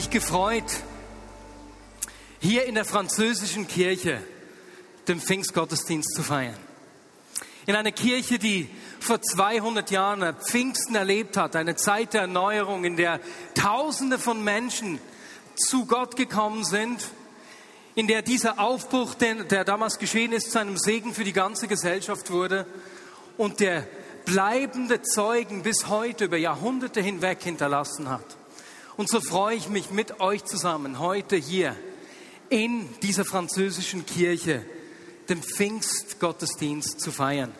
Mich gefreut, hier in der französischen Kirche den Pfingstgottesdienst zu feiern. In einer Kirche, die vor 200 Jahren Pfingsten erlebt hat, eine Zeit der Erneuerung, in der Tausende von Menschen zu Gott gekommen sind, in der dieser Aufbruch, der damals geschehen ist, zu einem Segen für die ganze Gesellschaft wurde und der bleibende Zeugen bis heute über Jahrhunderte hinweg hinterlassen hat. Und so freue ich mich mit euch zusammen heute hier in dieser französischen Kirche den Pfingstgottesdienst zu feiern.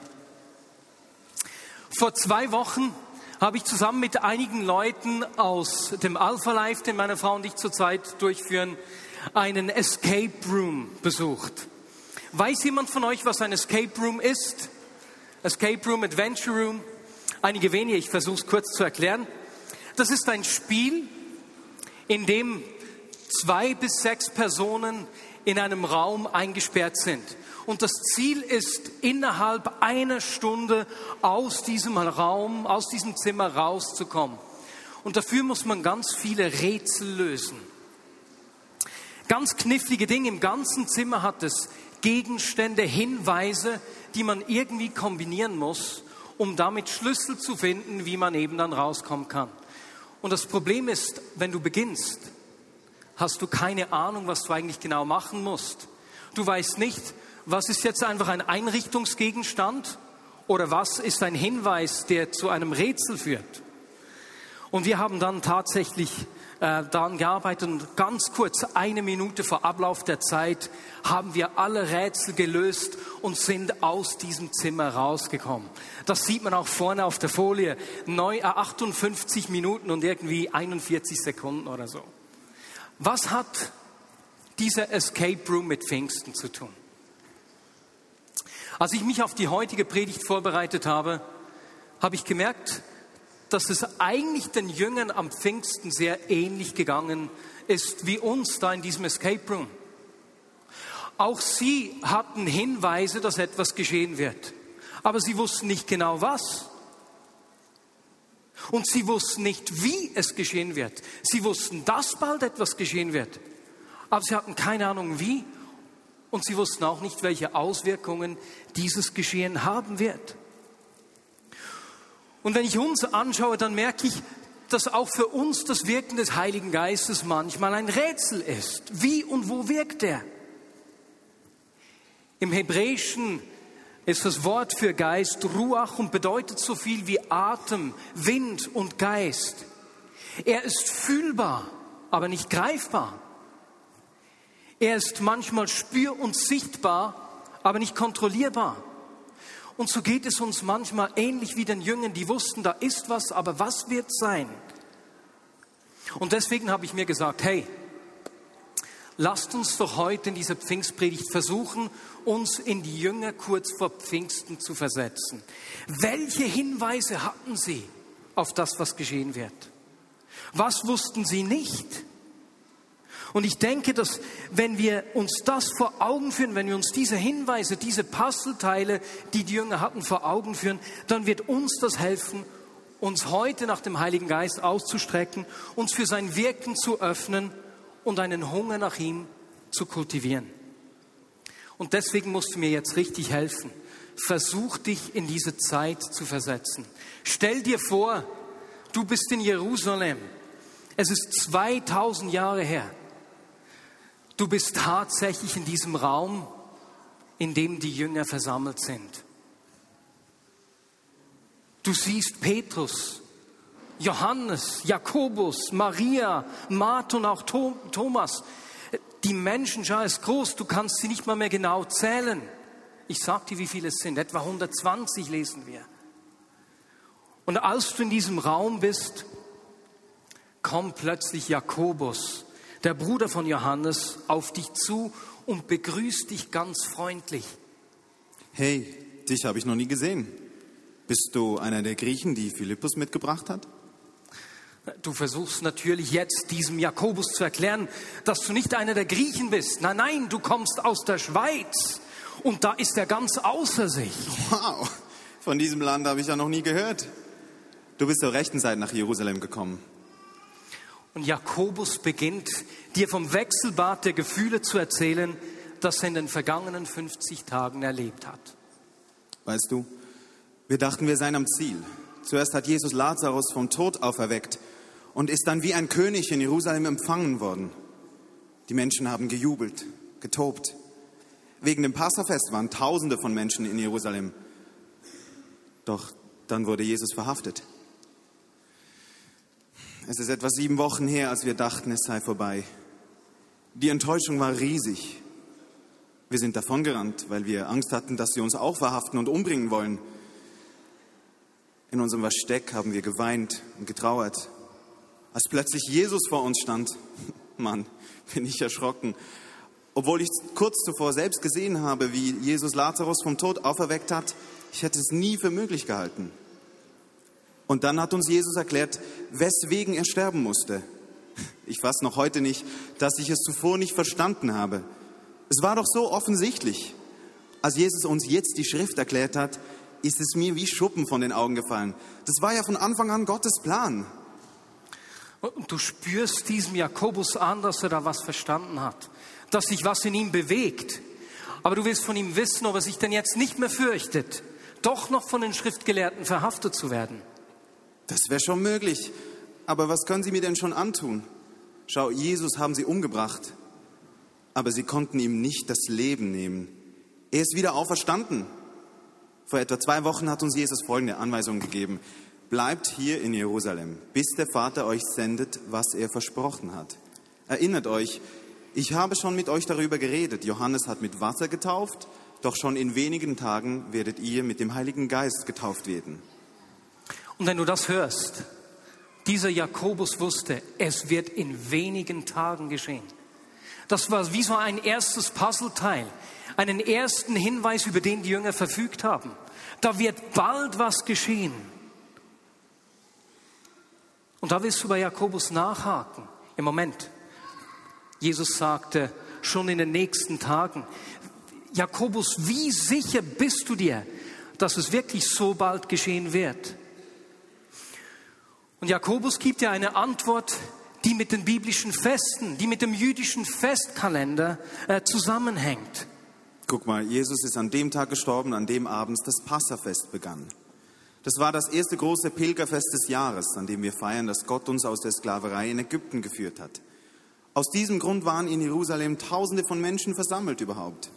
Vor zwei Wochen habe ich zusammen mit einigen Leuten aus dem Alpha Life, den meine Frau und ich zurzeit durchführen, einen Escape Room besucht. Weiß jemand von euch, was ein Escape Room ist? Escape Room, Adventure Room. Einige wenige, ich versuche es kurz zu erklären. Das ist ein Spiel, in dem zwei bis sechs Personen in einem Raum eingesperrt sind. Und das Ziel ist, innerhalb einer Stunde aus diesem Raum, aus diesem Zimmer rauszukommen. Und dafür muss man ganz viele Rätsel lösen. Ganz knifflige Dinge. Im ganzen Zimmer hat es Gegenstände, Hinweise, die man irgendwie kombinieren muss, um damit Schlüssel zu finden, wie man eben dann rauskommen kann. Und das Problem ist, wenn du beginnst, hast du keine Ahnung, was du eigentlich genau machen musst. Du weißt nicht, was ist jetzt einfach ein Einrichtungsgegenstand oder was ist ein Hinweis, der zu einem Rätsel führt. Und wir haben dann tatsächlich äh, daran gearbeitet und ganz kurz, eine Minute vor Ablauf der Zeit, haben wir alle Rätsel gelöst und sind aus diesem Zimmer rausgekommen. Das sieht man auch vorne auf der Folie. Neu, 58 äh, Minuten und irgendwie 41 Sekunden oder so. Was hat dieser Escape Room mit Pfingsten zu tun? Als ich mich auf die heutige Predigt vorbereitet habe, habe ich gemerkt, dass es eigentlich den Jüngern am Pfingsten sehr ähnlich gegangen ist wie uns da in diesem Escape Room. Auch sie hatten Hinweise, dass etwas geschehen wird, aber sie wussten nicht genau was. Und sie wussten nicht, wie es geschehen wird. Sie wussten, dass bald etwas geschehen wird, aber sie hatten keine Ahnung wie und sie wussten auch nicht, welche Auswirkungen dieses Geschehen haben wird. Und wenn ich uns anschaue, dann merke ich, dass auch für uns das Wirken des Heiligen Geistes manchmal ein Rätsel ist. Wie und wo wirkt er? Im Hebräischen ist das Wort für Geist Ruach und bedeutet so viel wie Atem, Wind und Geist. Er ist fühlbar, aber nicht greifbar. Er ist manchmal spür- und sichtbar, aber nicht kontrollierbar. Und so geht es uns manchmal ähnlich wie den Jüngern, die wussten, da ist was, aber was wird sein? Und deswegen habe ich mir gesagt, hey, lasst uns doch heute in dieser Pfingstpredigt versuchen, uns in die Jünger kurz vor Pfingsten zu versetzen. Welche Hinweise hatten sie auf das, was geschehen wird? Was wussten sie nicht? Und ich denke, dass wenn wir uns das vor Augen führen, wenn wir uns diese Hinweise, diese Puzzleteile, die die Jünger hatten, vor Augen führen, dann wird uns das helfen, uns heute nach dem Heiligen Geist auszustrecken, uns für sein Wirken zu öffnen und einen Hunger nach ihm zu kultivieren. Und deswegen musst du mir jetzt richtig helfen. Versuch dich in diese Zeit zu versetzen. Stell dir vor, du bist in Jerusalem. Es ist 2000 Jahre her. Du bist tatsächlich in diesem Raum, in dem die Jünger versammelt sind. Du siehst Petrus, Johannes, Jakobus, Maria, Martha und auch Thomas. Die Menschenschar ist groß, du kannst sie nicht mal mehr genau zählen. Ich sag dir, wie viele es sind. Etwa 120 lesen wir. Und als du in diesem Raum bist, kommt plötzlich Jakobus der Bruder von Johannes, auf dich zu und begrüßt dich ganz freundlich. Hey, dich habe ich noch nie gesehen. Bist du einer der Griechen, die Philippus mitgebracht hat? Du versuchst natürlich jetzt diesem Jakobus zu erklären, dass du nicht einer der Griechen bist. Nein, nein, du kommst aus der Schweiz und da ist er ganz außer sich. Wow, von diesem Land habe ich ja noch nie gehört. Du bist zur rechten Zeit nach Jerusalem gekommen. Und Jakobus beginnt dir vom Wechselbad der Gefühle zu erzählen, das er in den vergangenen 50 Tagen erlebt hat. Weißt du, wir dachten, wir seien am Ziel. Zuerst hat Jesus Lazarus vom Tod auferweckt und ist dann wie ein König in Jerusalem empfangen worden. Die Menschen haben gejubelt, getobt. Wegen dem Passafest waren Tausende von Menschen in Jerusalem. Doch dann wurde Jesus verhaftet. Es ist etwa sieben Wochen her, als wir dachten, es sei vorbei. Die Enttäuschung war riesig. Wir sind davongerannt, weil wir Angst hatten, dass sie uns auch verhaften und umbringen wollen. In unserem Versteck haben wir geweint und getrauert. Als plötzlich Jesus vor uns stand, Mann, bin ich erschrocken. Obwohl ich kurz zuvor selbst gesehen habe, wie Jesus Lazarus vom Tod auferweckt hat, ich hätte es nie für möglich gehalten. Und dann hat uns Jesus erklärt, weswegen er sterben musste. Ich weiß noch heute nicht, dass ich es zuvor nicht verstanden habe. Es war doch so offensichtlich. Als Jesus uns jetzt die Schrift erklärt hat, ist es mir wie Schuppen von den Augen gefallen. Das war ja von Anfang an Gottes Plan. Und du spürst diesem Jakobus an, dass er da was verstanden hat, dass sich was in ihm bewegt. Aber du willst von ihm wissen, ob er sich denn jetzt nicht mehr fürchtet, doch noch von den Schriftgelehrten verhaftet zu werden. Das wäre schon möglich. Aber was können sie mir denn schon antun? Schau, Jesus haben sie umgebracht, aber sie konnten ihm nicht das Leben nehmen. Er ist wieder auferstanden. Vor etwa zwei Wochen hat uns Jesus folgende Anweisung gegeben. Bleibt hier in Jerusalem, bis der Vater euch sendet, was er versprochen hat. Erinnert euch, ich habe schon mit euch darüber geredet. Johannes hat mit Wasser getauft, doch schon in wenigen Tagen werdet ihr mit dem Heiligen Geist getauft werden. Und wenn du das hörst, dieser Jakobus wusste, es wird in wenigen Tagen geschehen. Das war wie so ein erstes Puzzleteil einen ersten Hinweis, über den die Jünger verfügt haben. Da wird bald was geschehen. Und da willst du bei Jakobus nachhaken. Im Moment. Jesus sagte schon in den nächsten Tagen, Jakobus, wie sicher bist du dir, dass es wirklich so bald geschehen wird? Und Jakobus gibt dir eine Antwort, die mit den biblischen Festen, die mit dem jüdischen Festkalender äh, zusammenhängt. Guck mal, Jesus ist an dem Tag gestorben, an dem abends das Passafest begann. Das war das erste große Pilgerfest des Jahres, an dem wir feiern, dass Gott uns aus der Sklaverei in Ägypten geführt hat. Aus diesem Grund waren in Jerusalem Tausende von Menschen versammelt überhaupt.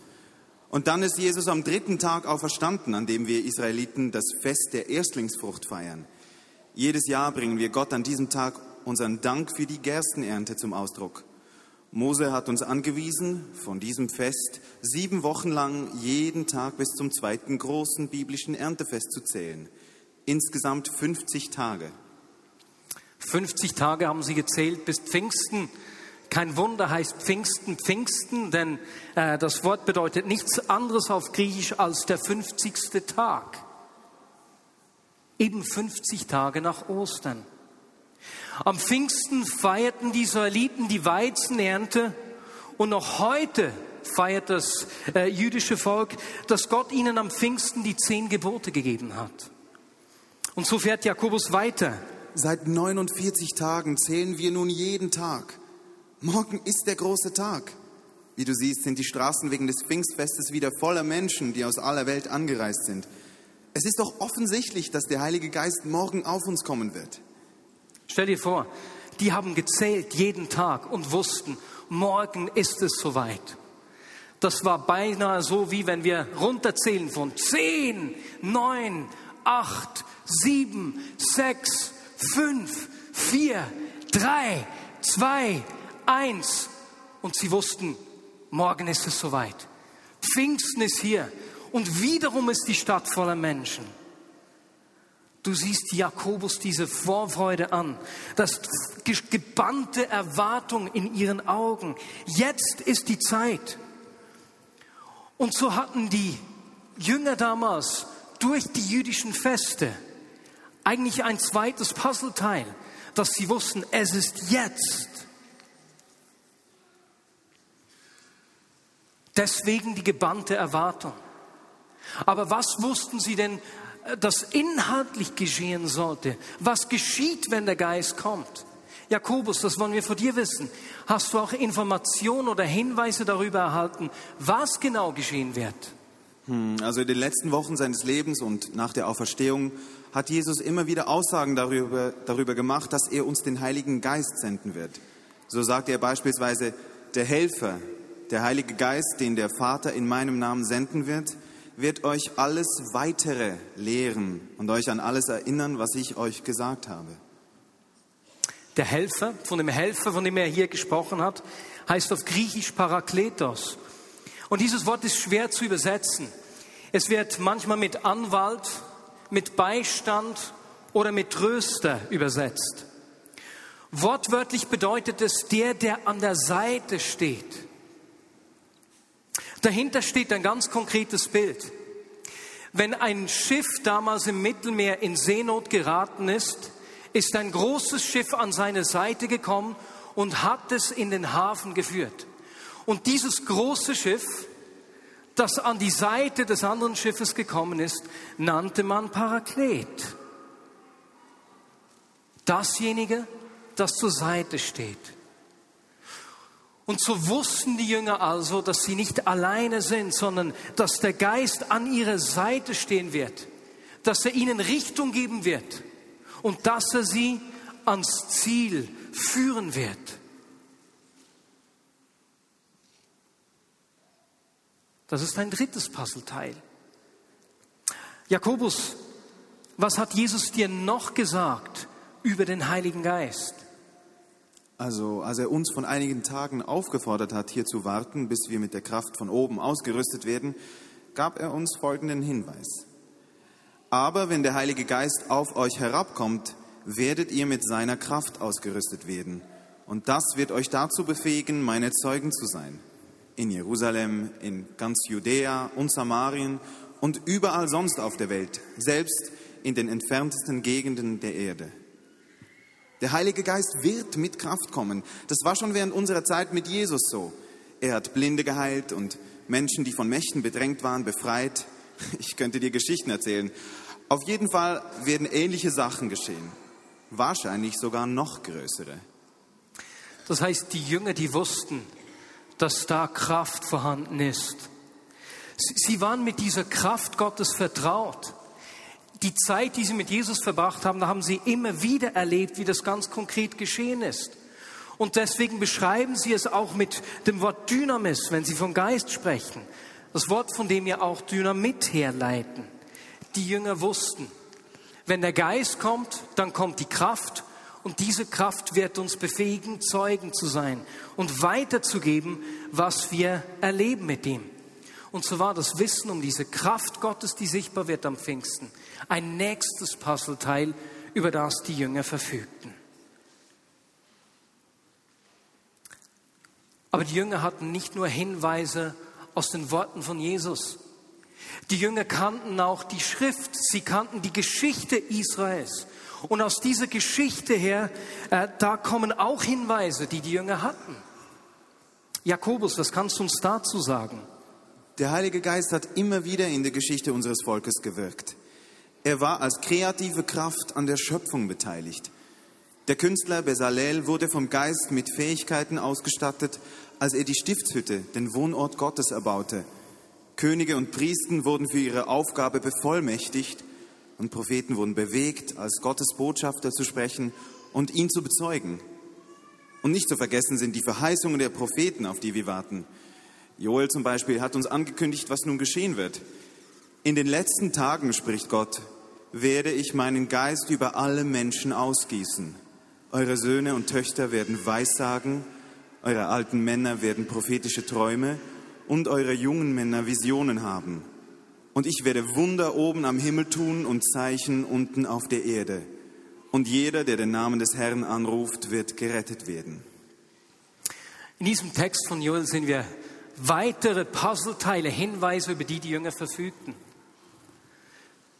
Und dann ist Jesus am dritten Tag auferstanden, an dem wir Israeliten das Fest der Erstlingsfrucht feiern. Jedes Jahr bringen wir Gott an diesem Tag unseren Dank für die Gerstenernte zum Ausdruck. Mose hat uns angewiesen, von diesem Fest sieben Wochen lang jeden Tag bis zum zweiten großen biblischen Erntefest zu zählen. Insgesamt 50 Tage. 50 Tage haben sie gezählt bis Pfingsten. Kein Wunder heißt Pfingsten Pfingsten, denn äh, das Wort bedeutet nichts anderes auf Griechisch als der 50. Tag. Eben 50 Tage nach Ostern. Am Pfingsten feierten die Israeliten die Weizenernte und noch heute feiert das äh, jüdische Volk, dass Gott ihnen am Pfingsten die zehn Gebote gegeben hat. Und so fährt Jakobus weiter. Seit 49 Tagen zählen wir nun jeden Tag. Morgen ist der große Tag. Wie du siehst, sind die Straßen wegen des Pfingstfestes wieder voller Menschen, die aus aller Welt angereist sind. Es ist doch offensichtlich, dass der Heilige Geist morgen auf uns kommen wird. Stell dir vor, die haben gezählt jeden Tag und wussten, morgen ist es soweit. Das war beinahe so, wie wenn wir runterzählen von zehn, neun, acht, sieben, sechs, fünf, vier, drei, zwei, eins. Und sie wussten, morgen ist es soweit. Pfingsten ist hier. Und wiederum ist die Stadt voller Menschen. Du siehst Jakobus diese Vorfreude an, das gebannte Erwartung in ihren Augen. Jetzt ist die Zeit. Und so hatten die Jünger damals durch die jüdischen Feste eigentlich ein zweites Puzzleteil, dass sie wussten, es ist jetzt. Deswegen die gebannte Erwartung. Aber was wussten sie denn, äh, dass inhaltlich geschehen sollte? Was geschieht, wenn der Geist kommt? Jakobus, das wollen wir von dir wissen. Hast du auch Informationen oder Hinweise darüber erhalten, was genau geschehen wird? Hm, also in den letzten Wochen seines Lebens und nach der Auferstehung hat Jesus immer wieder Aussagen darüber, darüber gemacht, dass er uns den Heiligen Geist senden wird. So sagt er beispielsweise, der Helfer, der Heilige Geist, den der Vater in meinem Namen senden wird, wird euch alles weitere lehren und euch an alles erinnern, was ich euch gesagt habe. Der Helfer, von dem Helfer, von dem er hier gesprochen hat, heißt auf Griechisch Parakletos. Und dieses Wort ist schwer zu übersetzen. Es wird manchmal mit Anwalt, mit Beistand oder mit Tröster übersetzt. Wortwörtlich bedeutet es der, der an der Seite steht. Dahinter steht ein ganz konkretes Bild. Wenn ein Schiff damals im Mittelmeer in Seenot geraten ist, ist ein großes Schiff an seine Seite gekommen und hat es in den Hafen geführt. Und dieses große Schiff, das an die Seite des anderen Schiffes gekommen ist, nannte man Paraklet. Dasjenige, das zur Seite steht. Und so wussten die Jünger also, dass sie nicht alleine sind, sondern dass der Geist an ihrer Seite stehen wird, dass er ihnen Richtung geben wird und dass er sie ans Ziel führen wird. Das ist ein drittes Puzzleteil. Jakobus, was hat Jesus dir noch gesagt über den Heiligen Geist? Also, als er uns von einigen Tagen aufgefordert hat, hier zu warten, bis wir mit der Kraft von oben ausgerüstet werden, gab er uns folgenden Hinweis. Aber wenn der Heilige Geist auf euch herabkommt, werdet ihr mit seiner Kraft ausgerüstet werden. Und das wird euch dazu befähigen, meine Zeugen zu sein. In Jerusalem, in ganz Judäa und Samarien und überall sonst auf der Welt, selbst in den entferntesten Gegenden der Erde. Der Heilige Geist wird mit Kraft kommen. Das war schon während unserer Zeit mit Jesus so. Er hat Blinde geheilt und Menschen, die von Mächten bedrängt waren, befreit. Ich könnte dir Geschichten erzählen. Auf jeden Fall werden ähnliche Sachen geschehen. Wahrscheinlich sogar noch größere. Das heißt, die Jünger, die wussten, dass da Kraft vorhanden ist. Sie waren mit dieser Kraft Gottes vertraut die Zeit, die sie mit Jesus verbracht haben, da haben sie immer wieder erlebt, wie das ganz konkret geschehen ist. Und deswegen beschreiben sie es auch mit dem Wort Dynamis, wenn sie vom Geist sprechen. Das Wort, von dem wir auch Dynamit herleiten. Die Jünger wussten, wenn der Geist kommt, dann kommt die Kraft und diese Kraft wird uns befähigen, Zeugen zu sein und weiterzugeben, was wir erleben mit ihm. Und so war das Wissen um diese Kraft Gottes, die sichtbar wird am Pfingsten, ein nächstes Puzzleteil, über das die Jünger verfügten. Aber die Jünger hatten nicht nur Hinweise aus den Worten von Jesus. Die Jünger kannten auch die Schrift, sie kannten die Geschichte Israels. Und aus dieser Geschichte her, äh, da kommen auch Hinweise, die die Jünger hatten. Jakobus, was kannst du uns dazu sagen? Der Heilige Geist hat immer wieder in der Geschichte unseres Volkes gewirkt. Er war als kreative Kraft an der Schöpfung beteiligt. Der Künstler Bezalel wurde vom Geist mit Fähigkeiten ausgestattet, als er die Stiftshütte, den Wohnort Gottes, erbaute. Könige und Priester wurden für ihre Aufgabe bevollmächtigt und Propheten wurden bewegt, als Gottes Botschafter zu sprechen und ihn zu bezeugen. Und nicht zu vergessen sind die Verheißungen der Propheten, auf die wir warten. Joel zum Beispiel hat uns angekündigt, was nun geschehen wird. In den letzten Tagen, spricht Gott, werde ich meinen Geist über alle Menschen ausgießen. Eure Söhne und Töchter werden Weissagen, eure alten Männer werden prophetische Träume und eure jungen Männer Visionen haben. Und ich werde Wunder oben am Himmel tun und Zeichen unten auf der Erde. Und jeder, der den Namen des Herrn anruft, wird gerettet werden. In diesem Text von Joel sehen wir weitere Puzzleteile, Hinweise, über die die Jünger verfügten.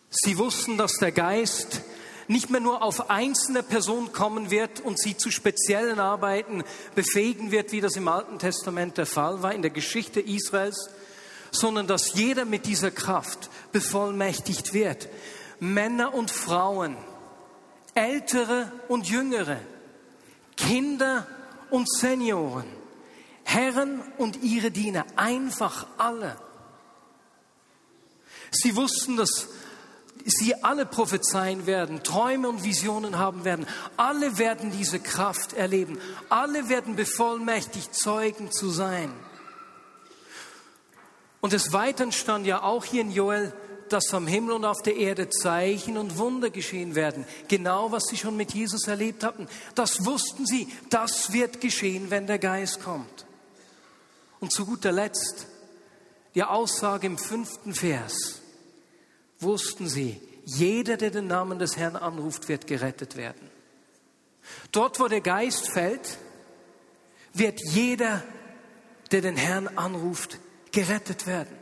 Sie wussten, dass der Geist nicht mehr nur auf einzelne Personen kommen wird und sie zu speziellen Arbeiten befähigen wird, wie das im Alten Testament der Fall war in der Geschichte Israels, sondern dass jeder mit dieser Kraft bevollmächtigt wird. Männer und Frauen, Ältere und Jüngere, Kinder und Senioren, Herren und ihre Diener, einfach alle. Sie wussten, dass sie alle prophezeien werden, Träume und Visionen haben werden. Alle werden diese Kraft erleben. Alle werden bevollmächtigt, Zeugen zu sein. Und des Weiteren stand ja auch hier in Joel, dass am Himmel und auf der Erde Zeichen und Wunder geschehen werden. Genau, was sie schon mit Jesus erlebt hatten. Das wussten sie. Das wird geschehen, wenn der Geist kommt. Und zu guter Letzt die Aussage im fünften Vers. Wussten sie, jeder, der den Namen des Herrn anruft, wird gerettet werden. Dort, wo der Geist fällt, wird jeder, der den Herrn anruft, gerettet werden.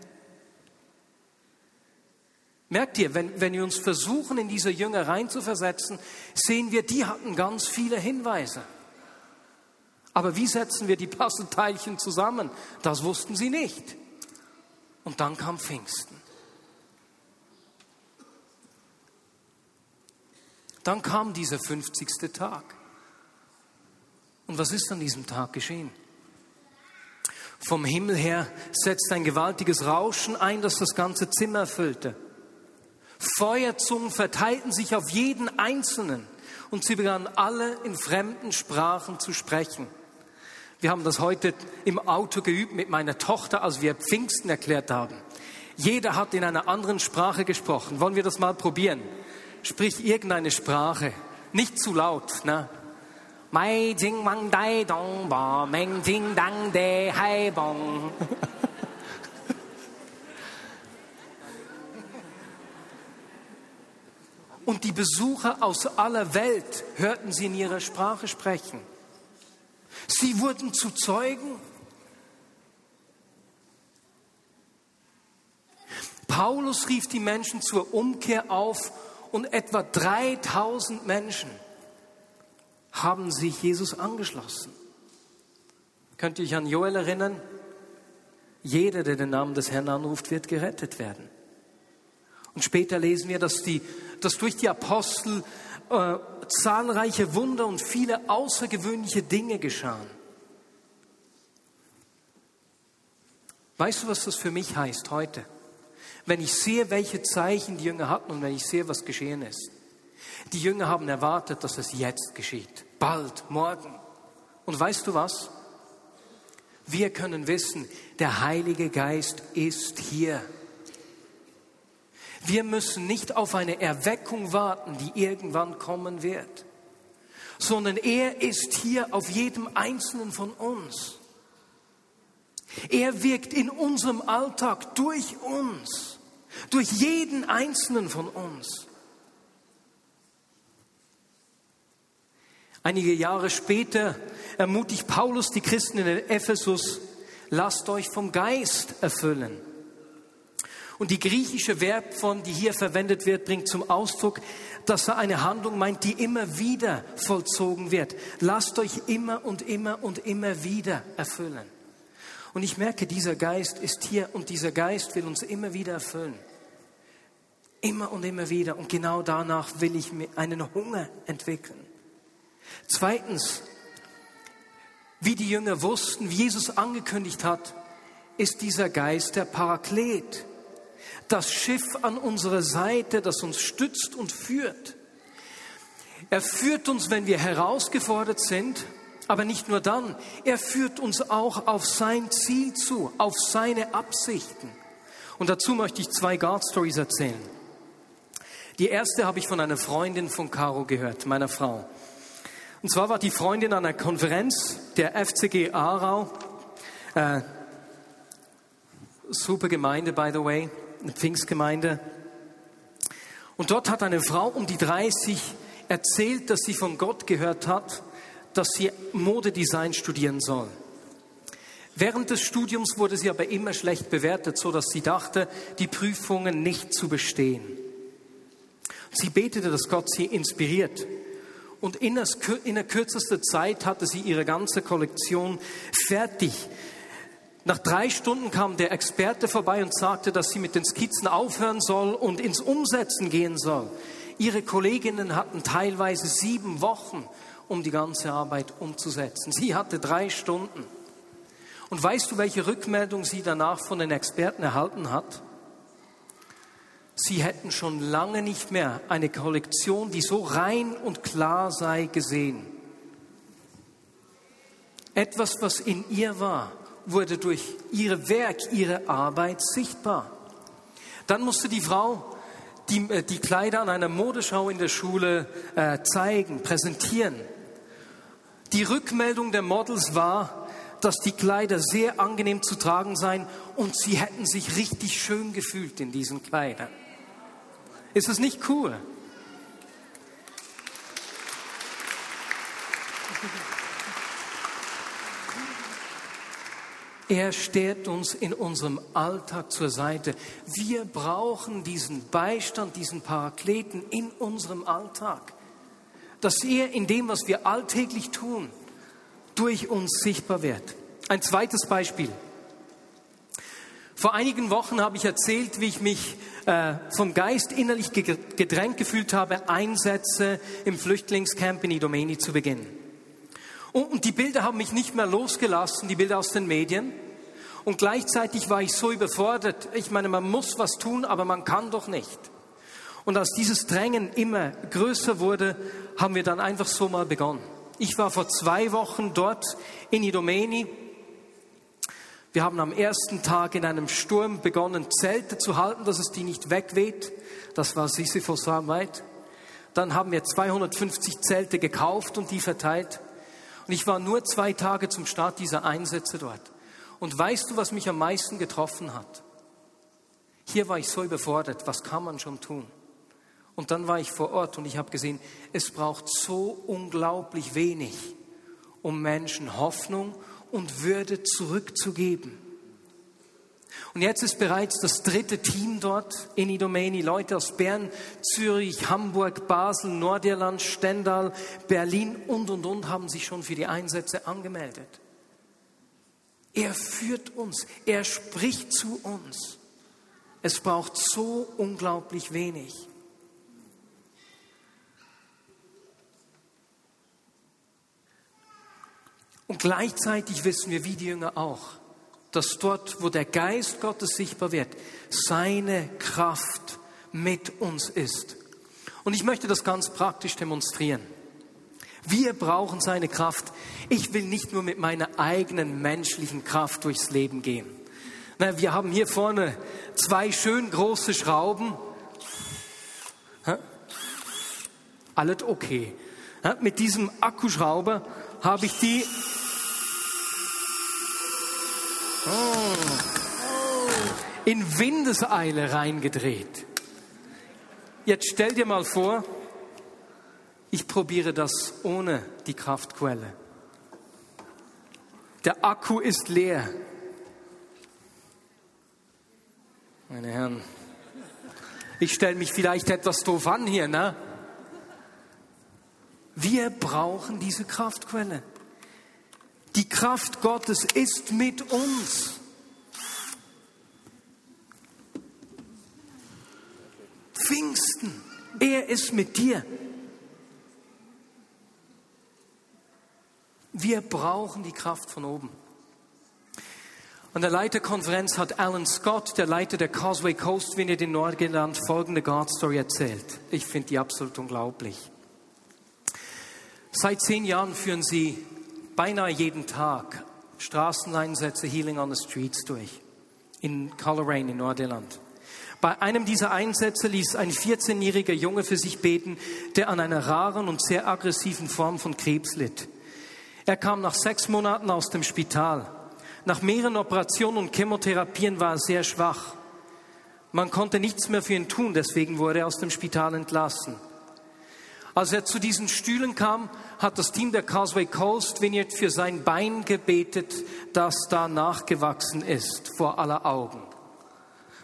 Merkt ihr, wenn, wenn wir uns versuchen, in diese Jünger reinzuversetzen, sehen wir, die hatten ganz viele Hinweise. Aber wie setzen wir die Puzzleteilchen zusammen? Das wussten sie nicht. Und dann kam Pfingsten. Dann kam dieser 50. Tag. Und was ist an diesem Tag geschehen? Vom Himmel her setzte ein gewaltiges Rauschen ein, das das ganze Zimmer füllte. Feuerzungen verteilten sich auf jeden Einzelnen und sie begannen alle in fremden Sprachen zu sprechen. Wir haben das heute im Auto geübt mit meiner Tochter, als wir Pfingsten erklärt haben. Jeder hat in einer anderen Sprache gesprochen. Wollen wir das mal probieren? Sprich irgendeine Sprache. Nicht zu laut, ne? Mai Jing Wang Dai Dong Bo Meng Jing Dang De Hai Bong. Und die Besucher aus aller Welt hörten sie in ihrer Sprache sprechen. Sie wurden zu Zeugen. Paulus rief die Menschen zur Umkehr auf und etwa 3000 Menschen haben sich Jesus angeschlossen. Könnt ihr euch an Joel erinnern? Jeder, der den Namen des Herrn anruft, wird gerettet werden. Und später lesen wir, dass, die, dass durch die Apostel äh, zahlreiche Wunder und viele außergewöhnliche Dinge geschahen. Weißt du, was das für mich heißt heute? Wenn ich sehe, welche Zeichen die Jünger hatten und wenn ich sehe, was geschehen ist. Die Jünger haben erwartet, dass es jetzt geschieht. Bald, morgen. Und weißt du was? Wir können wissen, der Heilige Geist ist hier. Wir müssen nicht auf eine Erweckung warten, die irgendwann kommen wird, sondern er ist hier auf jedem einzelnen von uns. Er wirkt in unserem Alltag durch uns, durch jeden einzelnen von uns. Einige Jahre später ermutigt Paulus die Christen in Ephesus, lasst euch vom Geist erfüllen. Und die griechische Verbform, die hier verwendet wird, bringt zum Ausdruck, dass er eine Handlung meint, die immer wieder vollzogen wird. Lasst euch immer und immer und immer wieder erfüllen. Und ich merke, dieser Geist ist hier und dieser Geist will uns immer wieder erfüllen. Immer und immer wieder. Und genau danach will ich mir einen Hunger entwickeln. Zweitens, wie die Jünger wussten, wie Jesus angekündigt hat, ist dieser Geist der Paraklet. Das Schiff an unserer Seite, das uns stützt und führt. Er führt uns, wenn wir herausgefordert sind, aber nicht nur dann. Er führt uns auch auf sein Ziel zu, auf seine Absichten. Und dazu möchte ich zwei God Stories erzählen. Die erste habe ich von einer Freundin von Caro gehört, meiner Frau. Und zwar war die Freundin an einer Konferenz der FCG Aarau. Äh, super Gemeinde, by the way. Pfingstgemeinde. Und dort hat eine Frau um die 30 erzählt, dass sie von Gott gehört hat, dass sie Modedesign studieren soll. Während des Studiums wurde sie aber immer schlecht bewertet, so dass sie dachte, die Prüfungen nicht zu bestehen. Sie betete, dass Gott sie inspiriert. Und in der kürzester Zeit hatte sie ihre ganze Kollektion fertig. Nach drei Stunden kam der Experte vorbei und sagte, dass sie mit den Skizzen aufhören soll und ins Umsetzen gehen soll. Ihre Kolleginnen hatten teilweise sieben Wochen, um die ganze Arbeit umzusetzen. Sie hatte drei Stunden. Und weißt du, welche Rückmeldung sie danach von den Experten erhalten hat? Sie hätten schon lange nicht mehr eine Kollektion, die so rein und klar sei, gesehen. Etwas, was in ihr war, wurde durch ihr Werk, ihre Arbeit sichtbar. Dann musste die Frau die, äh, die Kleider an einer Modeschau in der Schule äh, zeigen, präsentieren. Die Rückmeldung der Models war, dass die Kleider sehr angenehm zu tragen seien und sie hätten sich richtig schön gefühlt in diesen Kleidern. Ist das nicht cool? Er steht uns in unserem Alltag zur Seite. Wir brauchen diesen Beistand, diesen Parakleten in unserem Alltag. Dass er in dem, was wir alltäglich tun, durch uns sichtbar wird. Ein zweites Beispiel. Vor einigen Wochen habe ich erzählt, wie ich mich äh, vom Geist innerlich gedrängt gefühlt habe, Einsätze im Flüchtlingscamp in Idomeni zu beginnen. Und, die Bilder haben mich nicht mehr losgelassen, die Bilder aus den Medien. Und gleichzeitig war ich so überfordert. Ich meine, man muss was tun, aber man kann doch nicht. Und als dieses Drängen immer größer wurde, haben wir dann einfach so mal begonnen. Ich war vor zwei Wochen dort in Idomeni. Wir haben am ersten Tag in einem Sturm begonnen, Zelte zu halten, dass es die nicht wegweht. Das war Sisyphos-Arbeit. Dann haben wir 250 Zelte gekauft und die verteilt. Und ich war nur zwei Tage zum Start dieser Einsätze dort. Und weißt du, was mich am meisten getroffen hat? Hier war ich so überfordert. Was kann man schon tun? Und dann war ich vor Ort und ich habe gesehen, es braucht so unglaublich wenig, um Menschen Hoffnung und Würde zurückzugeben. Und jetzt ist bereits das dritte Team dort in Idomeni. Leute aus Bern, Zürich, Hamburg, Basel, Nordirland, Stendal, Berlin und, und, und haben sich schon für die Einsätze angemeldet. Er führt uns, er spricht zu uns. Es braucht so unglaublich wenig. Und gleichzeitig wissen wir, wie die Jünger auch, dass dort, wo der Geist Gottes sichtbar wird, seine Kraft mit uns ist. Und ich möchte das ganz praktisch demonstrieren. Wir brauchen seine Kraft. Ich will nicht nur mit meiner eigenen menschlichen Kraft durchs Leben gehen. Na, wir haben hier vorne zwei schön große Schrauben. Alles okay. Mit diesem Akkuschrauber habe ich die in Windeseile reingedreht. Jetzt stell dir mal vor, ich probiere das ohne die Kraftquelle. Der Akku ist leer. Meine Herren, ich stelle mich vielleicht etwas doof an hier, ne? Wir brauchen diese Kraftquelle. Die Kraft Gottes ist mit uns. Pfingsten, er ist mit dir. Wir brauchen die Kraft von oben. An der Leiterkonferenz hat Alan Scott, der Leiter der Causeway Coast Vineyard in Nordirland, folgende God Story erzählt. Ich finde die absolut unglaublich. Seit zehn Jahren führen sie beinahe jeden Tag Straßeneinsätze Healing on the Streets durch in Coleraine in Nordirland. Bei einem dieser Einsätze ließ ein 14-jähriger Junge für sich beten, der an einer raren und sehr aggressiven Form von Krebs litt. Er kam nach sechs Monaten aus dem Spital. Nach mehreren Operationen und Chemotherapien war er sehr schwach. Man konnte nichts mehr für ihn tun, deswegen wurde er aus dem Spital entlassen. Als er zu diesen Stühlen kam, hat das Team der Causeway Coast Vineyard für sein Bein gebetet, das da nachgewachsen ist vor aller Augen.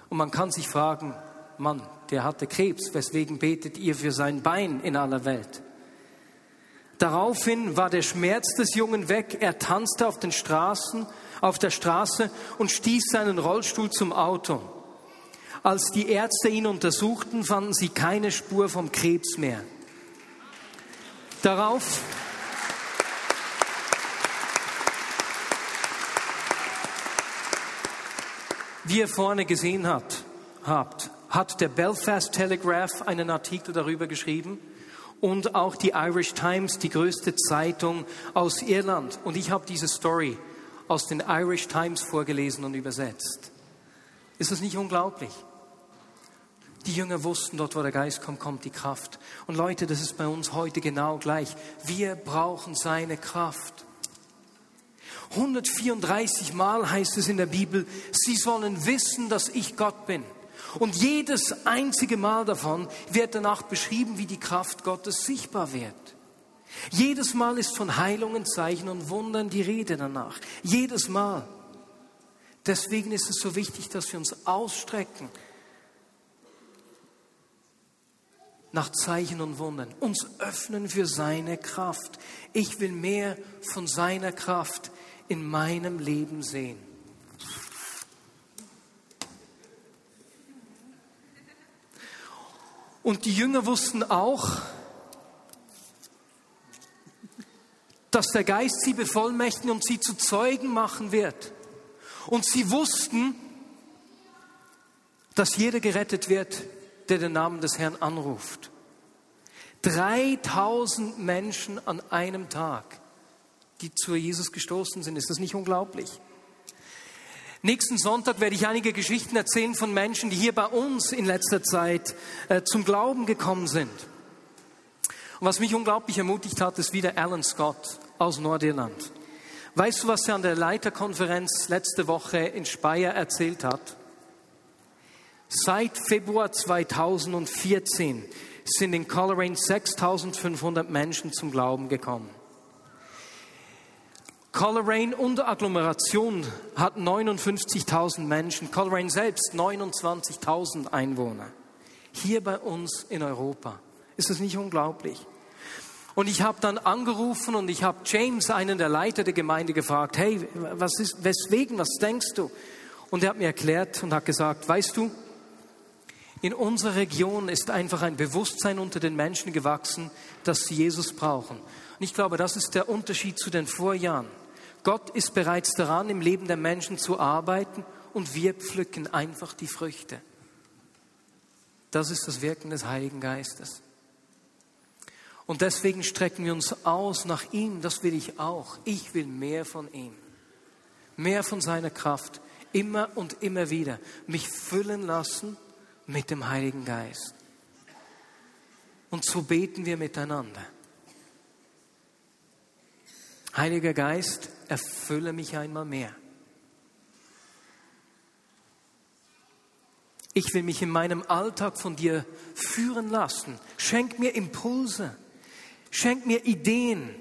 Und man kann sich fragen, Mann, der hatte Krebs, weswegen betet ihr für sein Bein in aller Welt? Daraufhin war der Schmerz des Jungen weg, er tanzte auf den Straßen, auf der Straße und stieß seinen Rollstuhl zum Auto. Als die Ärzte ihn untersuchten, fanden sie keine Spur vom Krebs mehr. Darauf Wie ihr vorne gesehen habt, habt, hat der Belfast Telegraph einen Artikel darüber geschrieben und auch die Irish Times, die größte Zeitung aus Irland. Und ich habe diese Story aus den Irish Times vorgelesen und übersetzt. Ist das nicht unglaublich? Die Jünger wussten, dort wo der Geist kommt, kommt die Kraft. Und Leute, das ist bei uns heute genau gleich. Wir brauchen seine Kraft. 134 Mal heißt es in der Bibel, sie sollen wissen, dass ich Gott bin. Und jedes einzige Mal davon wird danach beschrieben, wie die Kraft Gottes sichtbar wird. Jedes Mal ist von Heilungen, Zeichen und Wundern die Rede danach. Jedes Mal. Deswegen ist es so wichtig, dass wir uns ausstrecken nach Zeichen und Wundern, uns öffnen für seine Kraft. Ich will mehr von seiner Kraft in meinem Leben sehen. Und die Jünger wussten auch, dass der Geist sie bevollmächtigen und sie zu Zeugen machen wird. Und sie wussten, dass jeder gerettet wird, der den Namen des Herrn anruft. 3000 Menschen an einem Tag, die zu Jesus gestoßen sind. Ist das nicht unglaublich? Nächsten Sonntag werde ich einige Geschichten erzählen von Menschen, die hier bei uns in letzter Zeit äh, zum Glauben gekommen sind. Und was mich unglaublich ermutigt hat, ist wieder Alan Scott aus Nordirland. Weißt du, was er an der Leiterkonferenz letzte Woche in Speyer erzählt hat? Seit Februar 2014 sind in Coleraine 6500 Menschen zum Glauben gekommen. Coleraine und Agglomeration hat 59.000 Menschen, Coleraine selbst 29.000 Einwohner. Hier bei uns in Europa. Ist das nicht unglaublich? Und ich habe dann angerufen und ich habe James, einen der Leiter der Gemeinde, gefragt, hey, was ist, weswegen, was denkst du? Und er hat mir erklärt und hat gesagt, weißt du, in unserer Region ist einfach ein Bewusstsein unter den Menschen gewachsen, dass sie Jesus brauchen. Und ich glaube, das ist der Unterschied zu den Vorjahren. Gott ist bereits daran, im Leben der Menschen zu arbeiten und wir pflücken einfach die Früchte. Das ist das Wirken des Heiligen Geistes. Und deswegen strecken wir uns aus nach ihm, das will ich auch. Ich will mehr von ihm, mehr von seiner Kraft, immer und immer wieder mich füllen lassen mit dem Heiligen Geist. Und so beten wir miteinander. Heiliger Geist, erfülle mich einmal mehr. Ich will mich in meinem Alltag von dir führen lassen. Schenk mir Impulse. Schenk mir Ideen,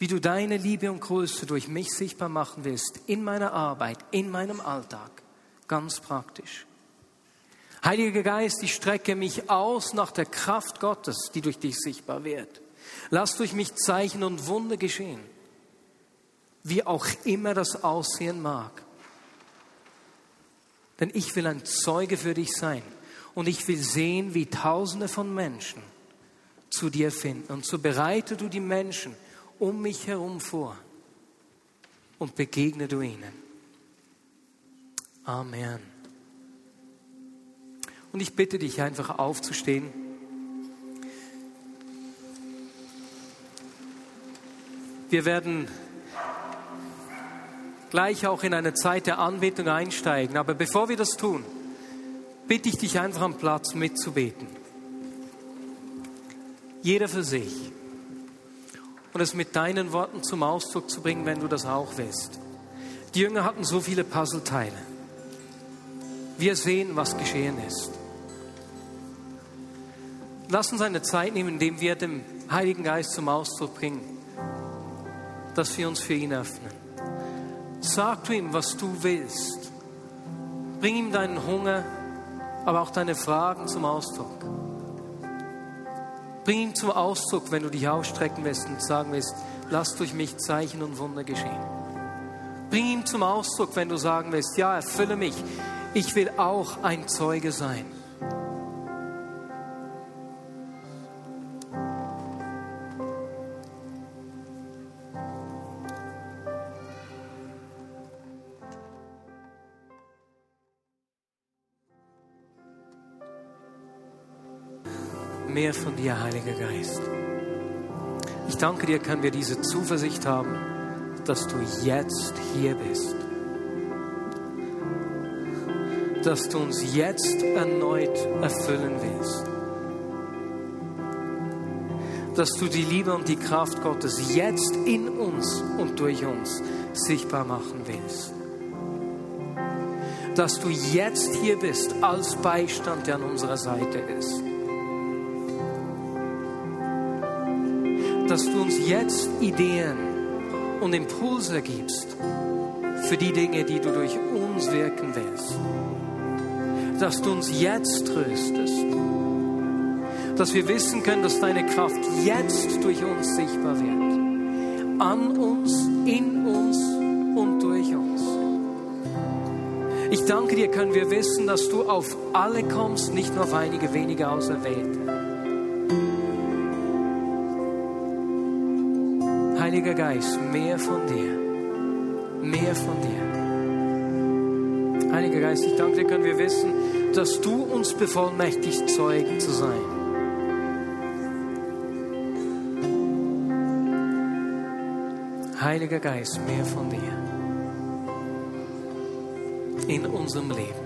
wie du deine Liebe und Größe durch mich sichtbar machen willst. In meiner Arbeit, in meinem Alltag. Ganz praktisch. Heiliger Geist, ich strecke mich aus nach der Kraft Gottes, die durch dich sichtbar wird. Lass durch mich Zeichen und Wunder geschehen, wie auch immer das aussehen mag. Denn ich will ein Zeuge für dich sein und ich will sehen, wie Tausende von Menschen zu dir finden. Und so bereite du die Menschen um mich herum vor und begegne du ihnen. Amen. Und ich bitte dich einfach aufzustehen. Wir werden gleich auch in eine Zeit der Anbetung einsteigen. Aber bevor wir das tun, bitte ich dich einfach am Platz mitzubeten. Jeder für sich. Und es mit deinen Worten zum Ausdruck zu bringen, wenn du das auch willst. Die Jünger hatten so viele Puzzleteile. wir sehen, was geschehen ist. Lass uns eine Zeit nehmen, indem wir dem Heiligen Geist zum Ausdruck bringen, dass wir uns für ihn öffnen. Sag du ihm, was du willst. Bring ihm deinen Hunger, aber auch deine Fragen zum Ausdruck. Bring ihn zum Ausdruck, wenn du dich ausstrecken willst und sagen willst, lass durch mich Zeichen und Wunder geschehen. Bring ihn zum Ausdruck, wenn du sagen willst, ja, erfülle mich, ich will auch ein Zeuge sein. Von dir, Heiliger Geist. Ich danke dir, können wir diese Zuversicht haben, dass du jetzt hier bist. Dass du uns jetzt erneut erfüllen willst. Dass du die Liebe und die Kraft Gottes jetzt in uns und durch uns sichtbar machen willst. Dass du jetzt hier bist als Beistand, der an unserer Seite ist dass du uns jetzt Ideen und Impulse gibst für die Dinge, die du durch uns wirken willst. Dass du uns jetzt tröstest. Dass wir wissen können, dass deine Kraft jetzt durch uns sichtbar wird. An uns, in uns und durch uns. Ich danke dir, können wir wissen, dass du auf alle kommst, nicht nur auf einige wenige Auserwählte. Heiliger Geist, mehr von dir. Mehr von dir. Heiliger Geist, ich danke dir, können wir wissen, dass du uns bevollmächtigst, Zeugen zu sein. Heiliger Geist, mehr von dir. In unserem Leben.